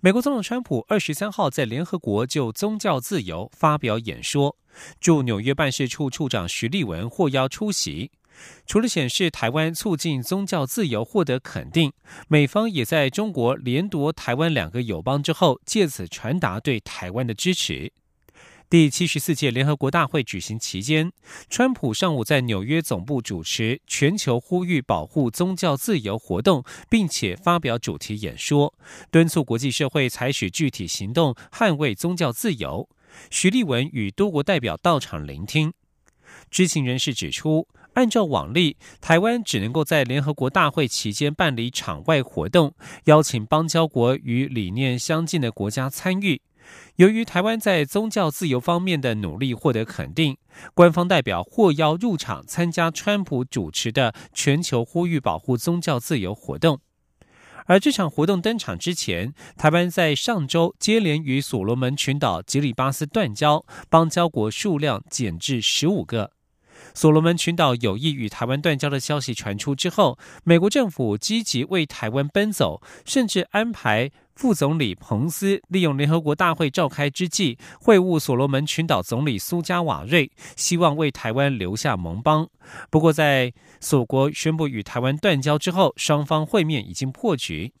美国总统川普二十三号在联合国就宗教自由发表演说，驻纽约办事处处长徐立文获邀出席。除了显示台湾促进宗教自由获得肯定，美方也在中国连夺台湾两个友邦之后，借此传达对台湾的支持。第七十四届联合国大会举行期间，川普上午在纽约总部主持全球呼吁保护宗教自由活动，并且发表主题演说，敦促国际社会采取具体行动捍卫宗教自由。徐立文与多国代表到场聆听。知情人士指出，按照往例，台湾只能够在联合国大会期间办理场外活动，邀请邦交国与理念相近的国家参与。由于台湾在宗教自由方面的努力获得肯定，官方代表获邀入场参加川普主持的全球呼吁保护宗教自由活动。而这场活动登场之前，台湾在上周接连与所罗门群岛、吉里巴斯断交，邦交国数量减至十五个。所罗门群岛有意与台湾断交的消息传出之后，美国政府积极为台湾奔走，甚至安排副总理彭斯利用联合国大会召开之际会晤所罗门群岛总理苏加瓦瑞，希望为台湾留下盟邦。不过，在所国宣布与台湾断交之后，双方会面已经破局。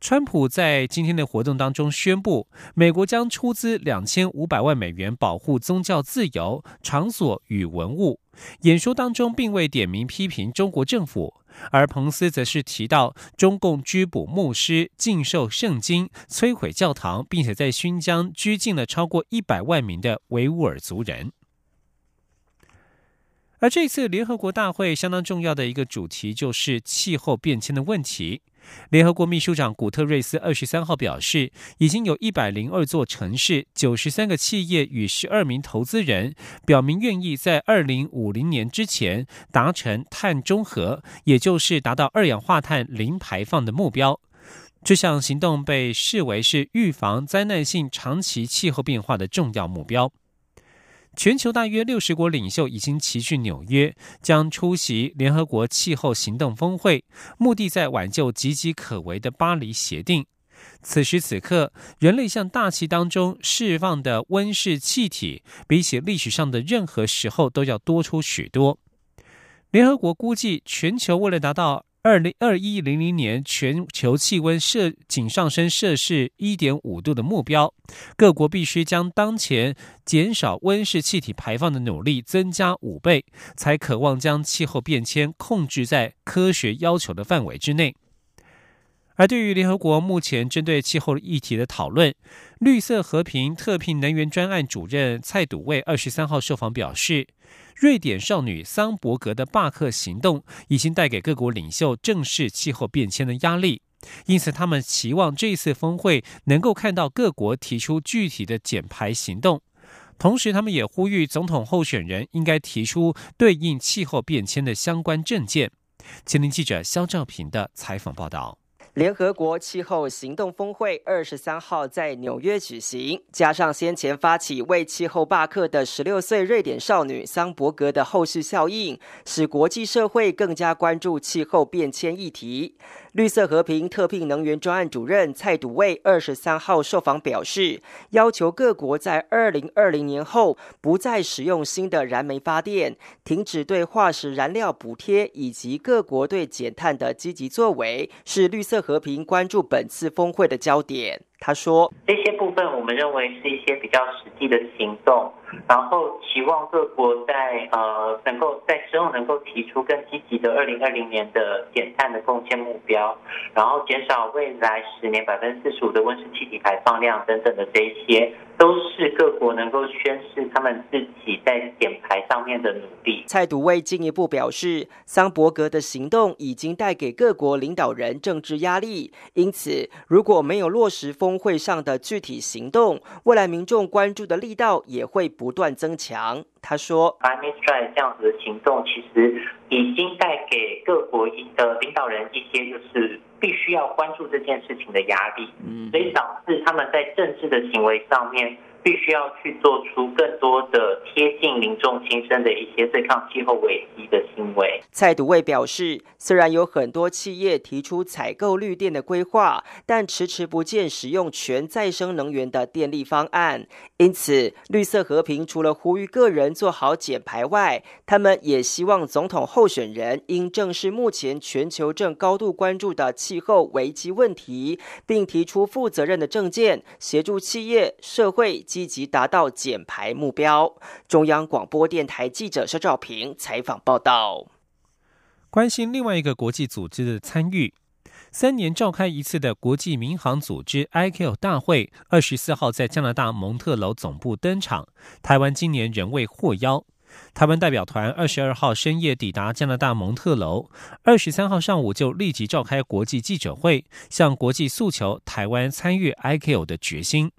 川普在今天的活动当中宣布，美国将出资两千五百万美元保护宗教自由场所与文物。演说当中并未点名批评中国政府，而彭斯则是提到中共拘捕牧师、禁售圣经、摧毁教堂，并且在新疆拘禁了超过一百万名的维吾尔族人。而这次联合国大会相当重要的一个主题就是气候变迁的问题。联合国秘书长古特瑞斯二十三号表示，已经有一百零二座城市、九十三个企业与十二名投资人表明愿意在二零五零年之前达成碳中和，也就是达到二氧化碳零排放的目标。这项行动被视为是预防灾难性长期气候变化的重要目标。全球大约六十国领袖已经齐聚纽约，将出席联合国气候行动峰会，目的在挽救岌岌可危的巴黎协定。此时此刻，人类向大气当中释放的温室气体，比起历史上的任何时候都要多出许多。联合国估计，全球为了达到二零二一零零年全球气温设仅上升摄氏一点五度的目标，各国必须将当前减少温室气体排放的努力增加五倍，才渴望将气候变迁控制在科学要求的范围之内。而对于联合国目前针对气候议题的讨论，绿色和平特聘能源专案主任蔡笃卫二十三号受访表示，瑞典少女桑伯格的罢课行动已经带给各国领袖正视气候变迁的压力，因此他们期望这次峰会能够看到各国提出具体的减排行动。同时，他们也呼吁总统候选人应该提出对应气候变迁的相关政见。前林记者肖兆平的采访报道。联合国气候行动峰会二十三号在纽约举行，加上先前发起为气候罢课的十六岁瑞典少女桑伯格的后续效应，使国际社会更加关注气候变迁议题。绿色和平特聘能源专案主任蔡笃卫二十三号受访表示，要求各国在二零二零年后不再使用新的燃煤发电，停止对化石燃料补贴，以及各国对减碳的积极作为，是绿色和平关注本次峰会的焦点。他说：“这些部分我们认为是一些比较实际的行动，然后期望各国在呃能够在之后能够提出更积极的二零二零年的减碳的贡献目标，然后减少未来十年百分之四十五的温室气体排放量等等的这一些，都是各国能够。”宣示他们自己在减排上面的努力。蔡独卫进一步表示，桑伯格的行动已经带给各国领导人政治压力，因此如果没有落实峰会上的具体行动，未来民众关注的力道也会不断增强。他说 i m e Strike 这样子的行动，其实已经带给各国的领导人一些就是必须要关注这件事情的压力，嗯，所以导致他们在政治的行为上面。必须要去做出更多的贴近民众心声的一些对抗气候危机的行为。蔡独卫表示，虽然有很多企业提出采购绿电的规划，但迟迟不见使用全再生能源的电力方案。因此，绿色和平除了呼吁个人做好减排外，他们也希望总统候选人应正视目前全球正高度关注的气候危机问题，并提出负责任的政见，协助企业社会。积极达到减排目标。中央广播电台记者肖兆平采访报道。关心另外一个国际组织的参与，三年召开一次的国际民航组织 I C O 大会，二十四号在加拿大蒙特楼总部登场。台湾今年仍未获邀。台湾代表团二十二号深夜抵达加拿大蒙特楼，二十三号上午就立即召开国际记者会，向国际诉求台湾参与 I C O 的决心。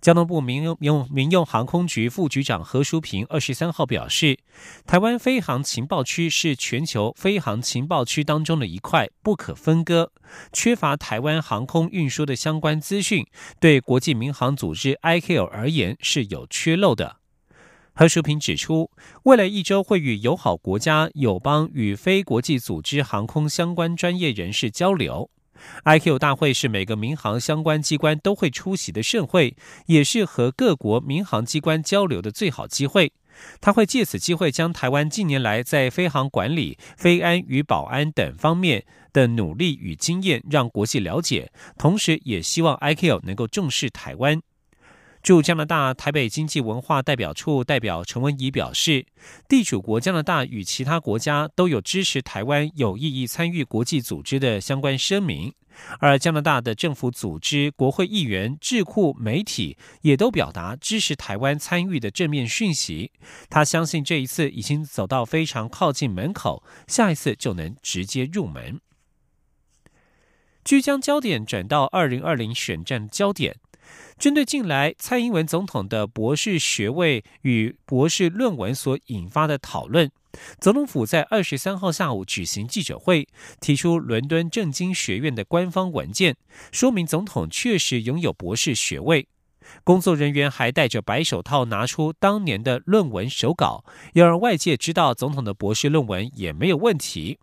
交通部民用民用航空局副局长何淑平二十三号表示，台湾飞航情报区是全球飞航情报区当中的一块，不可分割。缺乏台湾航空运输的相关资讯，对国际民航组织 ICAO 而言是有缺漏的。何淑平指出，未来一周会与友好国家、友邦与非国际组织航空相关专业人士交流。IQ 大会是每个民航相关机关都会出席的盛会，也是和各国民航机关交流的最好机会。他会借此机会将台湾近年来在飞航管理、飞安与保安等方面的努力与经验让国际了解，同时也希望 IQ 能够重视台湾。驻加拿大台北经济文化代表处代表陈文怡表示，地主国加拿大与其他国家都有支持台湾有意义参与国际组织的相关声明，而加拿大的政府组织、国会议员、智库、媒体也都表达支持台湾参与的正面讯息。他相信这一次已经走到非常靠近门口，下一次就能直接入门。据将焦点转到二零二零选战焦点。针对近来蔡英文总统的博士学位与博士论文所引发的讨论，总统府在二十三号下午举行记者会，提出伦敦政经学院的官方文件，说明总统确实拥有博士学位。工作人员还戴着白手套，拿出当年的论文手稿，要让外界知道总统的博士论文也没有问题。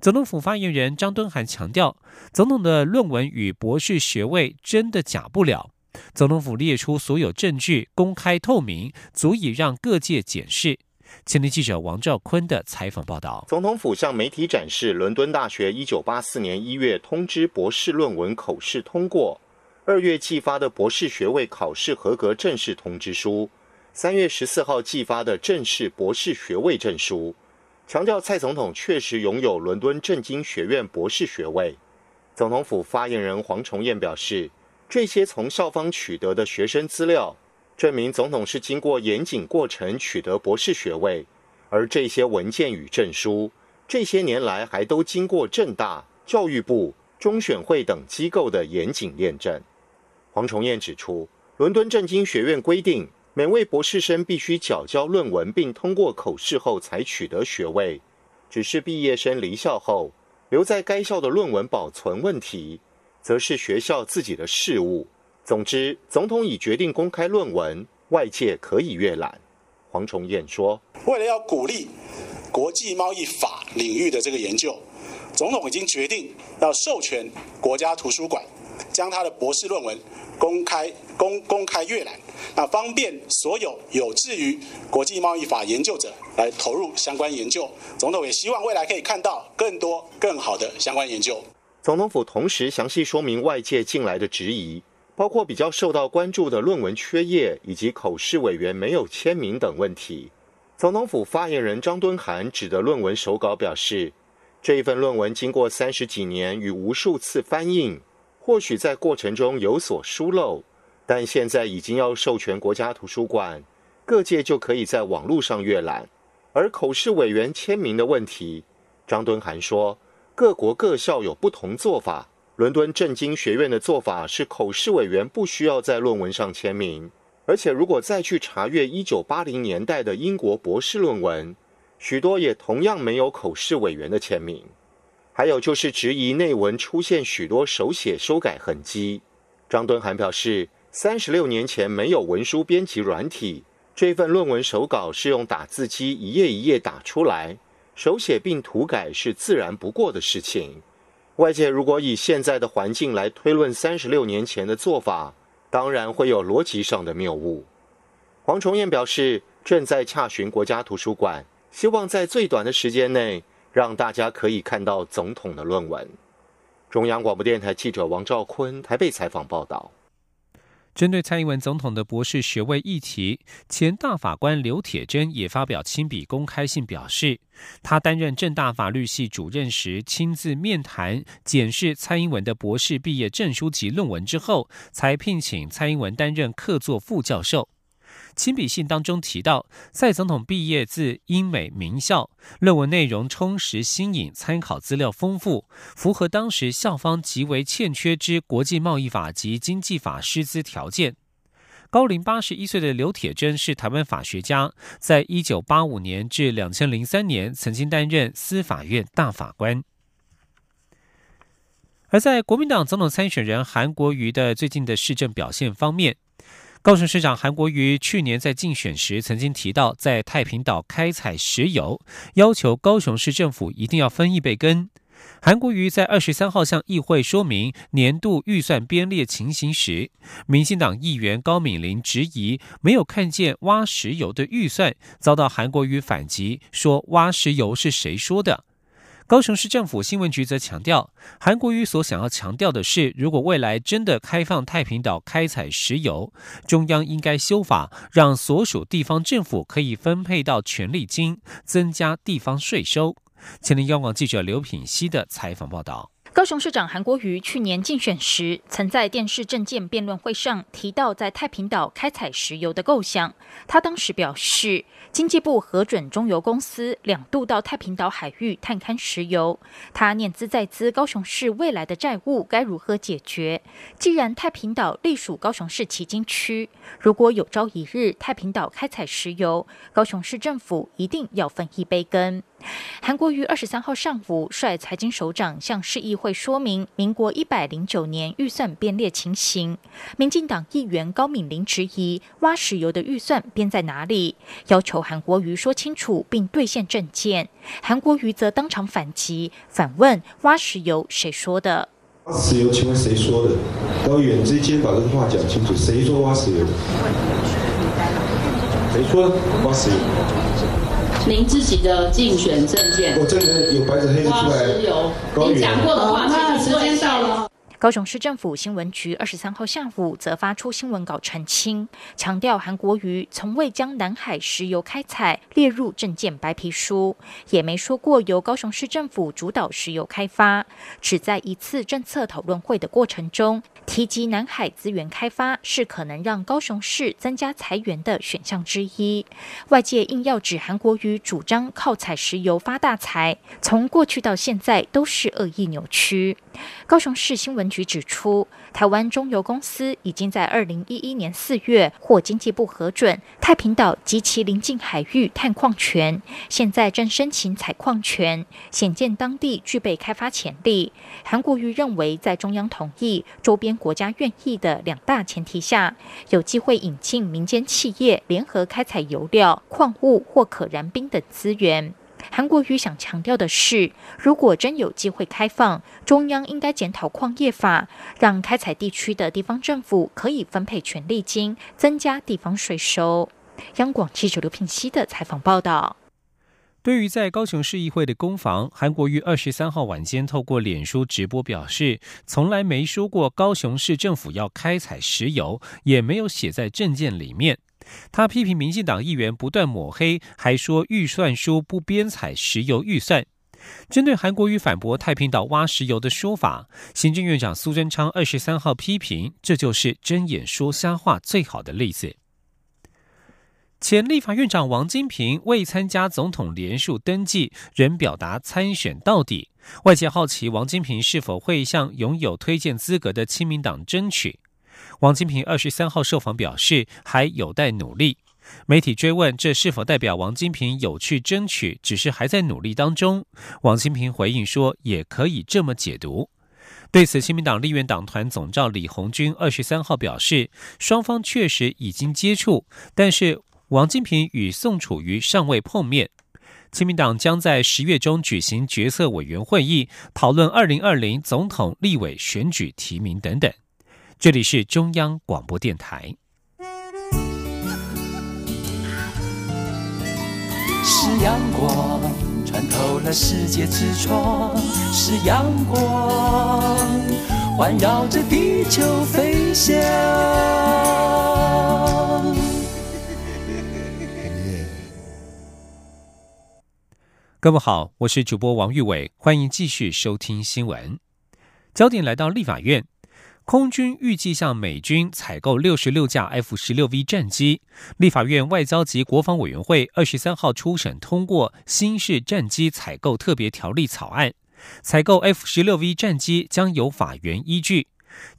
总统府发言人张敦涵强调，总统的论文与博士学位真的假不了。总统府列出所有证据，公开透明，足以让各界检视。前天记者王兆坤的采访报道：总统府向媒体展示伦敦大学一九八四年一月通知博士论文口试通过，二月寄发的博士学位考试合格正式通知书，三月十四号寄发的正式博士学位证书，强调蔡总统确实拥有伦敦政经学院博士学位。总统府发言人黄崇彦表示。这些从校方取得的学生资料，证明总统是经过严谨过程取得博士学位，而这些文件与证书，这些年来还都经过政大、教育部、中选会等机构的严谨验证。黄崇彦指出，伦敦政经学院规定，每位博士生必须缴交论文并通过口试后才取得学位，只是毕业生离校后留在该校的论文保存问题。则是学校自己的事务。总之，总统已决定公开论文，外界可以阅览。黄崇彦说：“为了要鼓励国际贸易法领域的这个研究，总统已经决定要授权国家图书馆将他的博士论文公开公公开阅览，那方便所有有志于国际贸易法研究者来投入相关研究。总统也希望未来可以看到更多更好的相关研究。”总统府同时详细说明外界近来的质疑，包括比较受到关注的论文缺页以及口试委员没有签名等问题。总统府发言人张敦涵指的论文手稿表示，这一份论文经过三十几年与无数次翻印，或许在过程中有所疏漏，但现在已经要授权国家图书馆各界就可以在网络上阅览。而口试委员签名的问题，张敦涵说，各国各校有不同做法。伦敦政经学院的做法是，口试委员不需要在论文上签名，而且如果再去查阅一九八零年代的英国博士论文，许多也同样没有口试委员的签名。还有就是质疑内文出现许多手写修改痕迹。张敦涵表示，三十六年前没有文书编辑软体。这份论文手稿是用打字机一页一页打出来，手写并涂改是自然不过的事情。外界如果以现在的环境来推论三十六年前的做法，当然会有逻辑上的谬误。黄崇彦表示，正在洽询国家图书馆，希望在最短的时间内让大家可以看到总统的论文。中央广播电台记者王兆坤台北采访报道。针对蔡英文总统的博士学位议题，前大法官刘铁珍也发表亲笔公开信，表示他担任正大法律系主任时，亲自面谈检视蔡英文的博士毕业证书及论文之后，才聘请蔡英文担任客座副教授。亲笔信当中提到，蔡总统毕业自英美名校，论文内容充实新颖，参考资料丰富，符合当时校方极为欠缺之国际贸易法及经济法师资条件。高龄八十一岁的刘铁珍是台湾法学家，在一九八五年至两千零三年曾经担任司法院大法官。而在国民党总统参选人韩国瑜的最近的市政表现方面。高雄市长韩国瑜去年在竞选时曾经提到，在太平岛开采石油，要求高雄市政府一定要分一杯羹。韩国瑜在二十三号向议会说明年度预算编列情形时，民进党议员高敏玲质疑没有看见挖石油的预算，遭到韩国瑜反击说挖石油是谁说的？高雄市政府新闻局则强调，韩国瑜所想要强调的是，如果未来真的开放太平岛开采石油，中央应该修法，让所属地方政府可以分配到权利金，增加地方税收。前天央广记者刘品熙的采访报道。高雄市长韩国瑜去年竞选时，曾在电视政见辩论会上提到在太平岛开采石油的构想。他当时表示，经济部核准中油公司两度到太平岛海域探勘石油。他念兹在兹，高雄市未来的债务该如何解决？既然太平岛隶属高雄市旗津区，如果有朝一日太平岛开采石油，高雄市政府一定要分一杯羹。韩国于二十三号上午率财经首长向市议会说明民国一百零九年预算编列情形。民进党议员高敏玲质疑挖石油的预算编在哪里，要求韩国瑜说清楚并兑现政见。韩国瑜则当场反击，反问挖石油谁说的？挖石油请问谁说的？高议员，直接把这个话讲清楚，谁说挖石油？谁说挖石油？您自己的竞选证件，我这里有白纸黑字出来。你讲过的话，那时间到了。高雄市政府新闻局二十三号下午则发出新闻稿澄清，强调韩国瑜从未将南海石油开采列入政见白皮书，也没说过由高雄市政府主导石油开发，只在一次政策讨论会的过程中提及南海资源开发是可能让高雄市增加财源的选项之一。外界硬要指韩国瑜主张靠采石油发大财，从过去到现在都是恶意扭曲。高雄市新闻局指出，台湾中油公司已经在二零一一年四月获经济部核准太平岛及其邻近海域探矿权，现在正申请采矿权，显见当地具备开发潜力。韩国瑜认为，在中央同意、周边国家愿意的两大前提下，有机会引进民间企业联合开采油料、矿物或可燃冰等资源。韩国瑜想强调的是，如果真有机会开放，中央应该检讨矿业法，让开采地区的地方政府可以分配权利金，增加地方税收。央广记者刘品熙的采访报道。对于在高雄市议会的攻防，韩国瑜二十三号晚间透过脸书直播表示，从来没说过高雄市政府要开采石油，也没有写在证件里面。他批评民进党议员不断抹黑，还说预算书不编采石油预算。针对韩国瑜反驳太平岛挖石油的说法，行政院长苏贞昌二十三号批评，这就是睁眼说瞎话最好的例子。前立法院长王金平未参加总统联署登记，仍表达参选到底。外界好奇王金平是否会向拥有推荐资格的亲民党争取。王金平二十三号受访表示，还有待努力。媒体追问这是否代表王金平有去争取，只是还在努力当中。王金平回应说，也可以这么解读。对此，亲民党立院党团总召李红军二十三号表示，双方确实已经接触，但是王金平与宋楚瑜尚未碰面。亲民党将在十月中举行决策委员会议，讨论二零二零总统、立委选举提名等等。这里是中央广播电台。是阳光穿透了世界之窗，是阳光环绕着地球飞翔。各位好，我是主播王玉伟，欢迎继续收听新闻。焦点来到立法院。空军预计向美军采购六十六架 F 十六 V 战机。立法院外交及国防委员会二十三号初审通过新式战机采购特别条例草案，采购 F 十六 V 战机将有法源依据。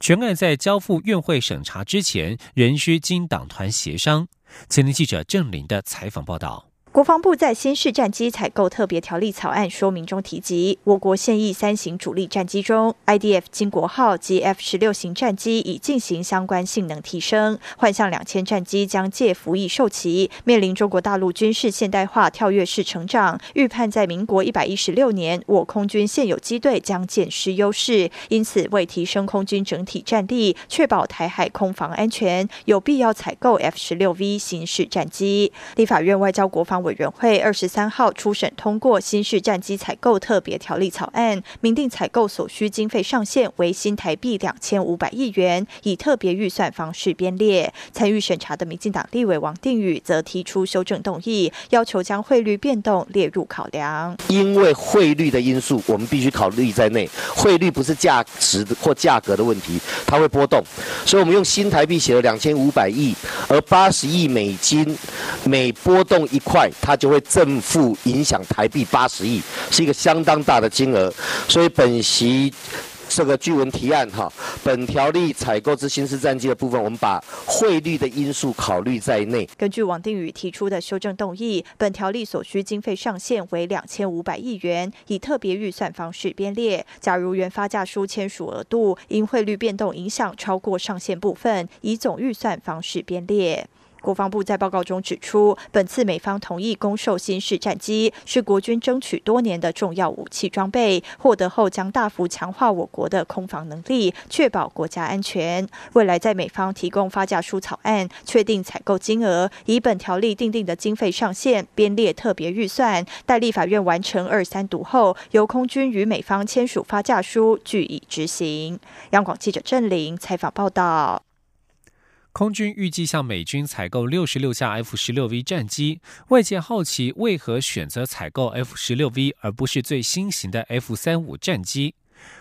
全案在交付院会审查之前，仍需经党团协商。前年记者郑林的采访报道。国防部在新式战机采购特别条例草案说明中提及，我国现役三型主力战机中，IDF 金国号及 F 十六型战机已进行相关性能提升，幻象两千战机将借服役受旗，面临中国大陆军事现代化跳跃式成长，预判在民国一百一十六年，我空军现有机队将渐失优势，因此为提升空军整体战力，确保台海空防安全，有必要采购 F 十六 V 新式战机。立法院外交国防。委员会二十三号初审通过新式战机采购特别条例草案，明定采购所需经费上限为新台币两千五百亿元，以特别预算方式编列。参与审查的民进党立委王定宇则提出修正动议，要求将汇率变动列入考量。因为汇率的因素，我们必须考虑在内。汇率不是价值或价格的问题，它会波动，所以我们用新台币写了两千五百亿，而八十亿美金每波动一块。它就会正负影响台币八十亿，是一个相当大的金额，所以本席这个据文提案哈，本条例采购之新式战机的部分，我们把汇率的因素考虑在内。根据王定宇提出的修正动议，本条例所需经费上限为两千五百亿元，以特别预算方式编列。假如原发价书签署额度因汇率变动影响超过上限部分，以总预算方式编列。国防部在报告中指出，本次美方同意供售新式战机，是国军争取多年的重要武器装备，获得后将大幅强化我国的空防能力，确保国家安全。未来在美方提供发价书草案，确定采购金额，以本条例定定的经费上限编列特别预算，待立法院完成二三读后，由空军与美方签署发价书，据以执行。央广记者郑玲采访报道。空军预计向美军采购六十六架 F 十六 V 战机，外界好奇为何选择采购 F 十六 V 而不是最新型的 F 三五战机？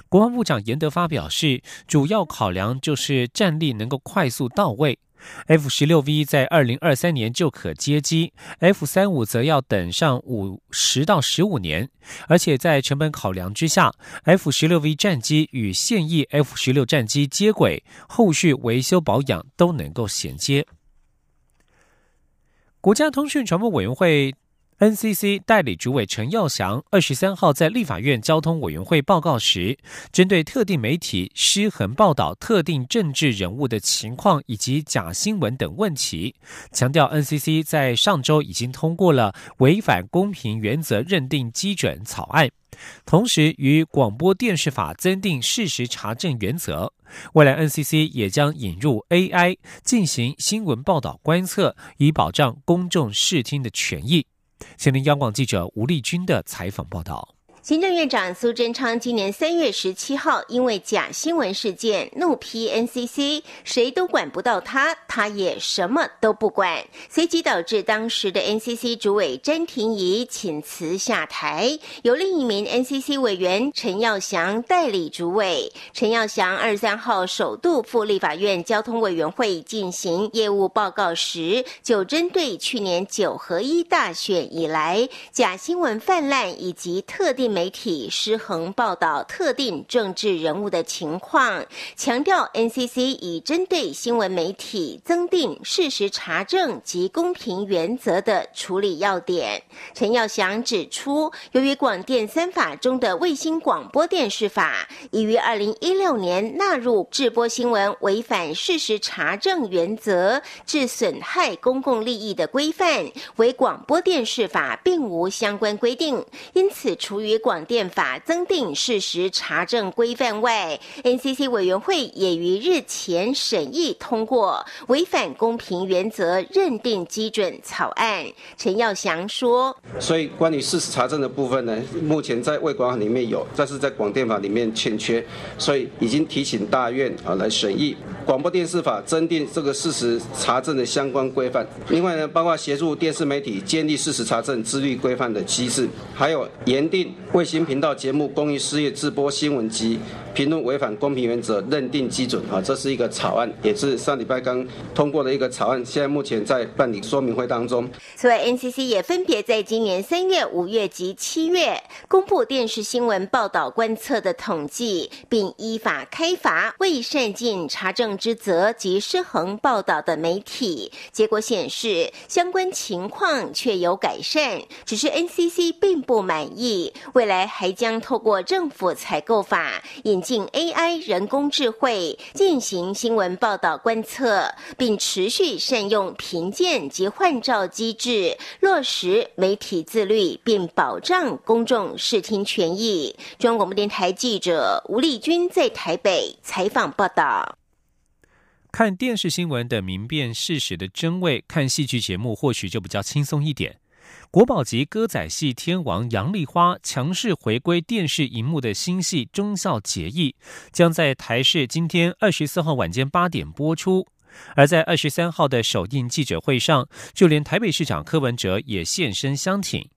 国防部长严德发表示，主要考量就是战力能够快速到位。F 十六 V 在二零二三年就可接机，F 三五则要等上五十到十五年，而且在成本考量之下，F 十六 V 战机与现役 F 十六战机接轨，后续维修保养都能够衔接。国家通讯传播委员会。NCC 代理主委陈耀祥二十三号在立法院交通委员会报告时，针对特定媒体失衡报道特定政治人物的情况以及假新闻等问题，强调 NCC 在上周已经通过了违反公平原则认定基准草案，同时与广播电视法增订事实查证原则。未来 NCC 也将引入 AI 进行新闻报道观测，以保障公众视听的权益。前听央广记者吴丽君的采访报道。行政院长苏贞昌今年三月十七号因为假新闻事件怒批 NCC，谁都管不到他，他也什么都不管，随即导致当时的 NCC 主委詹廷仪请辞下台，由另一名 NCC 委员陈耀祥代理主委。陈耀祥二十三号首度赴立法院交通委员会进行业务报告时，就针对去年九合一大选以来假新闻泛滥以及特定。媒体失衡报道特定政治人物的情况，强调 NCC 已针对新闻媒体增订事实查证及公平原则的处理要点。陈耀祥指出，由于广电三法中的卫星广播电视法已于二零一六年纳入制播新闻违反事实查证原则致损害公共利益的规范，为广播电视法并无相关规定，因此除于广电法增订事实查证规范外，NCC 委员会也于日前审议通过违反公平原则认定基准草案。陈耀祥说：“所以关于事实查证的部分呢，目前在卫管里面有，但是在广电法里面欠缺，所以已经提请大院啊来审议广播电视法增订这个事实查证的相关规范。另外呢，包括协助电视媒体建立事实查证自律规范的机制，还有严定。”卫星频道节目公益事业直播新闻及评论违反公平原则认定基准啊，这是一个草案，也是上礼拜刚通过的一个草案，现在目前在办理说明会当中。此外，NCC 也分别在今年三月、五月及七月公布电视新闻报道观测的统计，并依法开罚未善尽查证之责及失衡报道的媒体。结果显示，相关情况确有改善，只是 NCC 并不满意。为未来还将透过政府采购法引进 AI 人工智慧进行新闻报道观测，并持续善用评鉴及换照机制，落实媒体自律，并保障公众视听权益。中国广播电台记者吴丽君在台北采访报道。看电视新闻的明辨事实的真伪，看戏剧节目或许就比较轻松一点。国宝级歌仔戏天王杨丽花强势回归电视荧幕的新戏《忠孝节义》，将在台视今天二十四号晚间八点播出。而在二十三号的首映记者会上，就连台北市长柯文哲也现身相挺。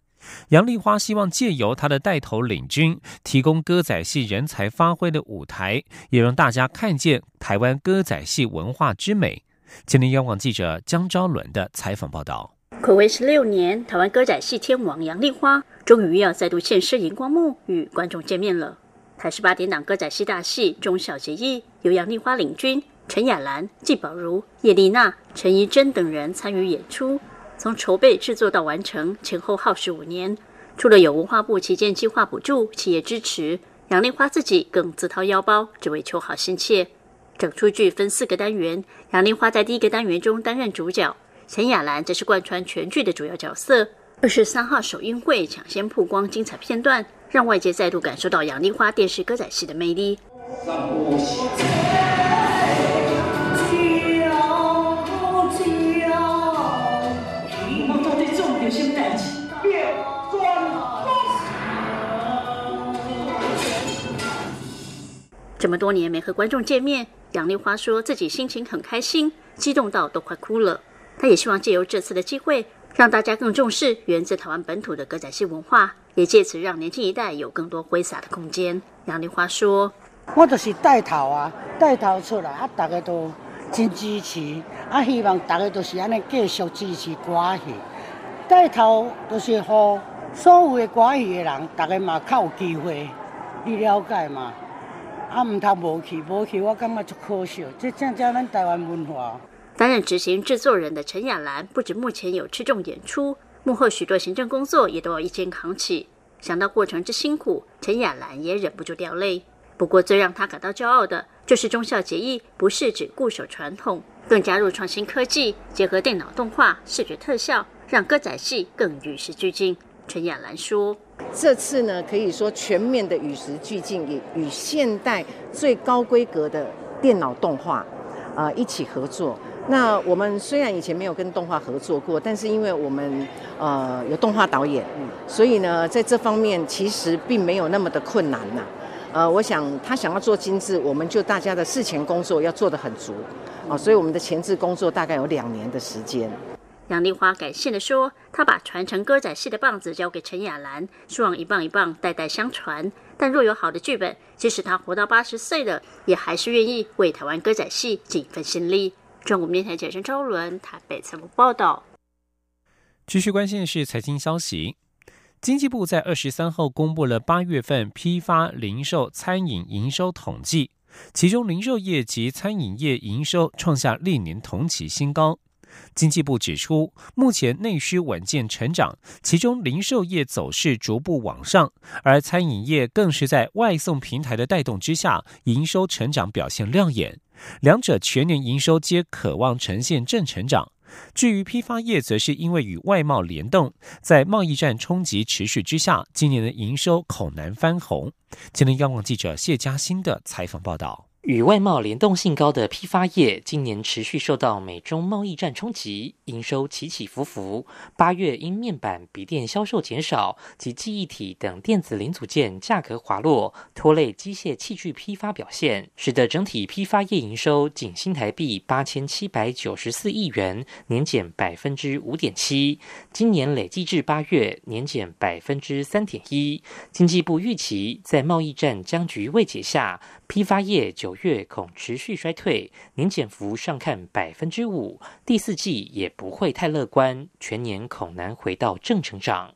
杨丽花希望借由他的带头领军，提供歌仔戏人才发挥的舞台，也让大家看见台湾歌仔戏文化之美。今天央广记者江昭伦的采访报道。暌违十六年，台湾歌仔戏天王杨丽花终于要再度现身荧光幕与观众见面了。台视八点档歌仔戏大戏《忠孝节义》由杨丽花领军，陈雅兰、纪宝如、叶丽娜、陈怡贞等人参与演出。从筹备制作到完成，前后耗时五年。除了有文化部旗舰计划补助、企业支持，杨丽花自己更自掏腰包，只为求好心切。整出剧分四个单元，杨丽花在第一个单元中担任主角。陈雅兰则是贯穿全剧的主要角色。二十三号首映会抢先曝光精彩片段，让外界再度感受到杨丽花电视歌仔戏的魅力。这么多年没和观众见面，杨丽花说自己心情很开心，激动到都快哭了。他也希望借由这次的机会，让大家更重视源自台湾本土的歌仔戏文化，也借此让年轻一代有更多挥洒的空间。杨丽花说：“我就是带头啊，带头出来啊，大家都真支持啊，希望大家都是安尼继续支持歌戏。带头就是和所有的歌戏的人，大家嘛较有机会，你了解嘛？啊，唔通无去，无去，我感觉足可惜。这正正咱台湾文化。”担任执行制作人的陈雅兰，不止目前有吃重演出，幕后许多行政工作也都要一肩扛起。想到过程之辛苦，陈雅兰也忍不住掉泪。不过，最让她感到骄傲的，就是忠孝节义不是只固守传统，更加入创新科技，结合电脑动画、视觉特效，让歌仔戏更与时俱进。陈雅兰说：“这次呢，可以说全面的与时俱进，也与现代最高规格的电脑动画啊一起合作。”那我们虽然以前没有跟动画合作过，但是因为我们呃有动画导演，所以呢，在这方面其实并没有那么的困难呐。呃，我想他想要做精致，我们就大家的事前工作要做得很足，哦，所以我们的前置工作大概有两年的时间。杨丽花感谢的说：“她把传承歌仔戏的棒子交给陈雅兰，希望一棒一棒代代相传。但若有好的剧本，即使她活到八十岁了，也还是愿意为台湾歌仔戏尽一份心力。”中国电台记者周伦台北采访报道。继续关心的是财经消息。经济部在二十三号公布了八月份批发、零售、餐饮营收统计，其中零售业及餐饮业营收创下历年同期新高。经济部指出，目前内需稳健成长，其中零售业走势逐步往上，而餐饮业更是在外送平台的带动之下，营收成长表现亮眼。两者全年营收皆渴望呈现正成长。至于批发业，则是因为与外贸联动，在贸易战冲击持续之下，今年的营收恐难翻红。今天央广记者谢嘉欣的采访报道。与外贸联动性高的批发业，今年持续受到美中贸易战冲击，营收起起伏伏。八月因面板、笔电销售减少及记忆体等电子零组件价格滑落，拖累机械器具批发表现，使得整体批发业营收仅新台币八千七百九十四亿元，年减百分之五点七。今年累计至八月，年减百分之三点一。经济部预期，在贸易战僵局未解下，批发业九月恐持续衰退，年减幅上看百分之五，第四季也不会太乐观，全年恐难回到正成长。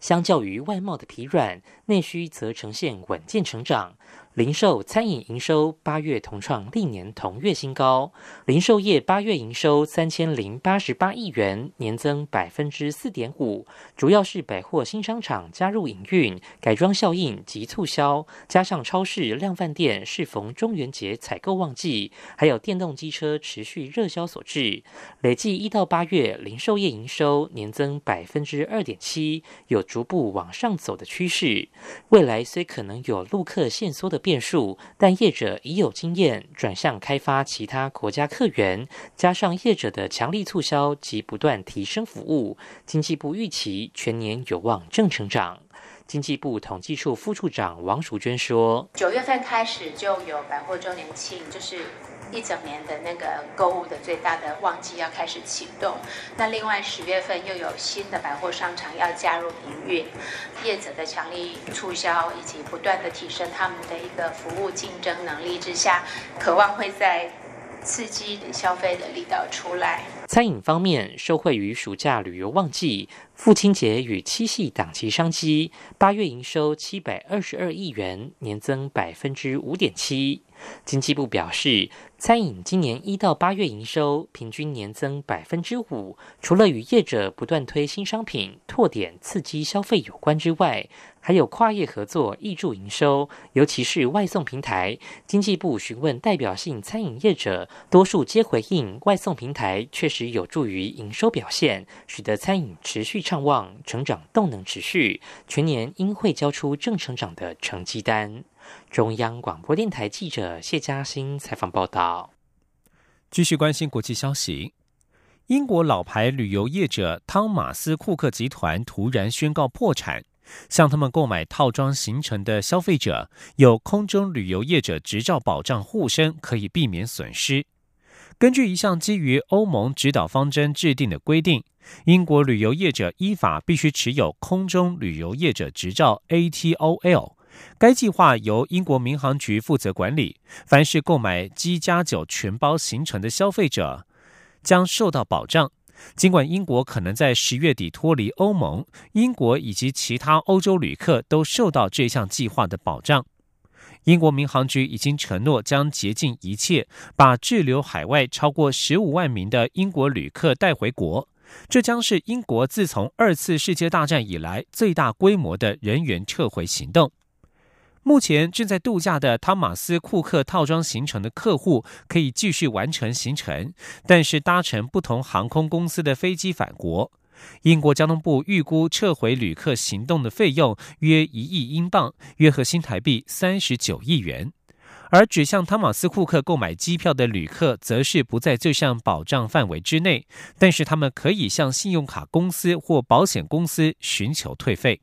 相较于外贸的疲软，内需则呈现稳健成长。零售、餐饮营收八月同创历年同月新高。零售业八月营收三千零八十八亿元，年增百分之四点五，主要是百货新商场加入营运、改装效应及促销，加上超市、量贩店适逢中元节采购旺季，还有电动机车持续热销所致。累计一到八月零售业营收年增百分之二点七，有逐步往上走的趋势。未来虽可能有陆客限缩的变。数，但业者已有经验，转向开发其他国家客源，加上业者的强力促销及不断提升服务，经济部预期全年有望正成长。经济部统计处副处长王淑娟说：“九月份开始就有百货周年庆，就是。”一整年的那个购物的最大的旺季要开始启动，那另外十月份又有新的百货商场要加入营运，业者的强力促销以及不断的提升他们的一个服务竞争能力之下，渴望会在刺激消费的力道出来。餐饮方面，受惠于暑假旅游旺季、父亲节与七夕档期商机，八月营收七百二十二亿元，年增百分之五点七。经济部表示，餐饮今年一到八月营收平均年增百分之五，除了与业者不断推新商品、拓点刺激消费有关之外，还有跨业合作挹注营收，尤其是外送平台。经济部询问代表性餐饮业者，多数皆回应外送平台确实有助于营收表现，使得餐饮持续畅旺，成长动能持续，全年应会交出正成长的成绩单。中央广播电台记者谢嘉欣采访报道。继续关心国际消息，英国老牌旅游业者汤马斯库克集团突然宣告破产，向他们购买套装行程的消费者有空中旅游业者执照保障护身，可以避免损失。根据一项基于欧盟指导方针制定的规定，英国旅游业者依法必须持有空中旅游业者执照 （ATOL）。该计划由英国民航局负责管理。凡是购买机加酒全包行程的消费者将受到保障。尽管英国可能在十月底脱离欧盟，英国以及其他欧洲旅客都受到这项计划的保障。英国民航局已经承诺将竭尽一切，把滞留海外超过十五万名的英国旅客带回国。这将是英国自从二次世界大战以来最大规模的人员撤回行动。目前正在度假的汤马斯库克套装行程的客户可以继续完成行程，但是搭乘不同航空公司的飞机返国。英国交通部预估撤回旅客行动的费用约一亿英镑，约合新台币三十九亿元。而指向汤马斯库克购买机票的旅客，则是不在这项保障范围之内，但是他们可以向信用卡公司或保险公司寻求退费。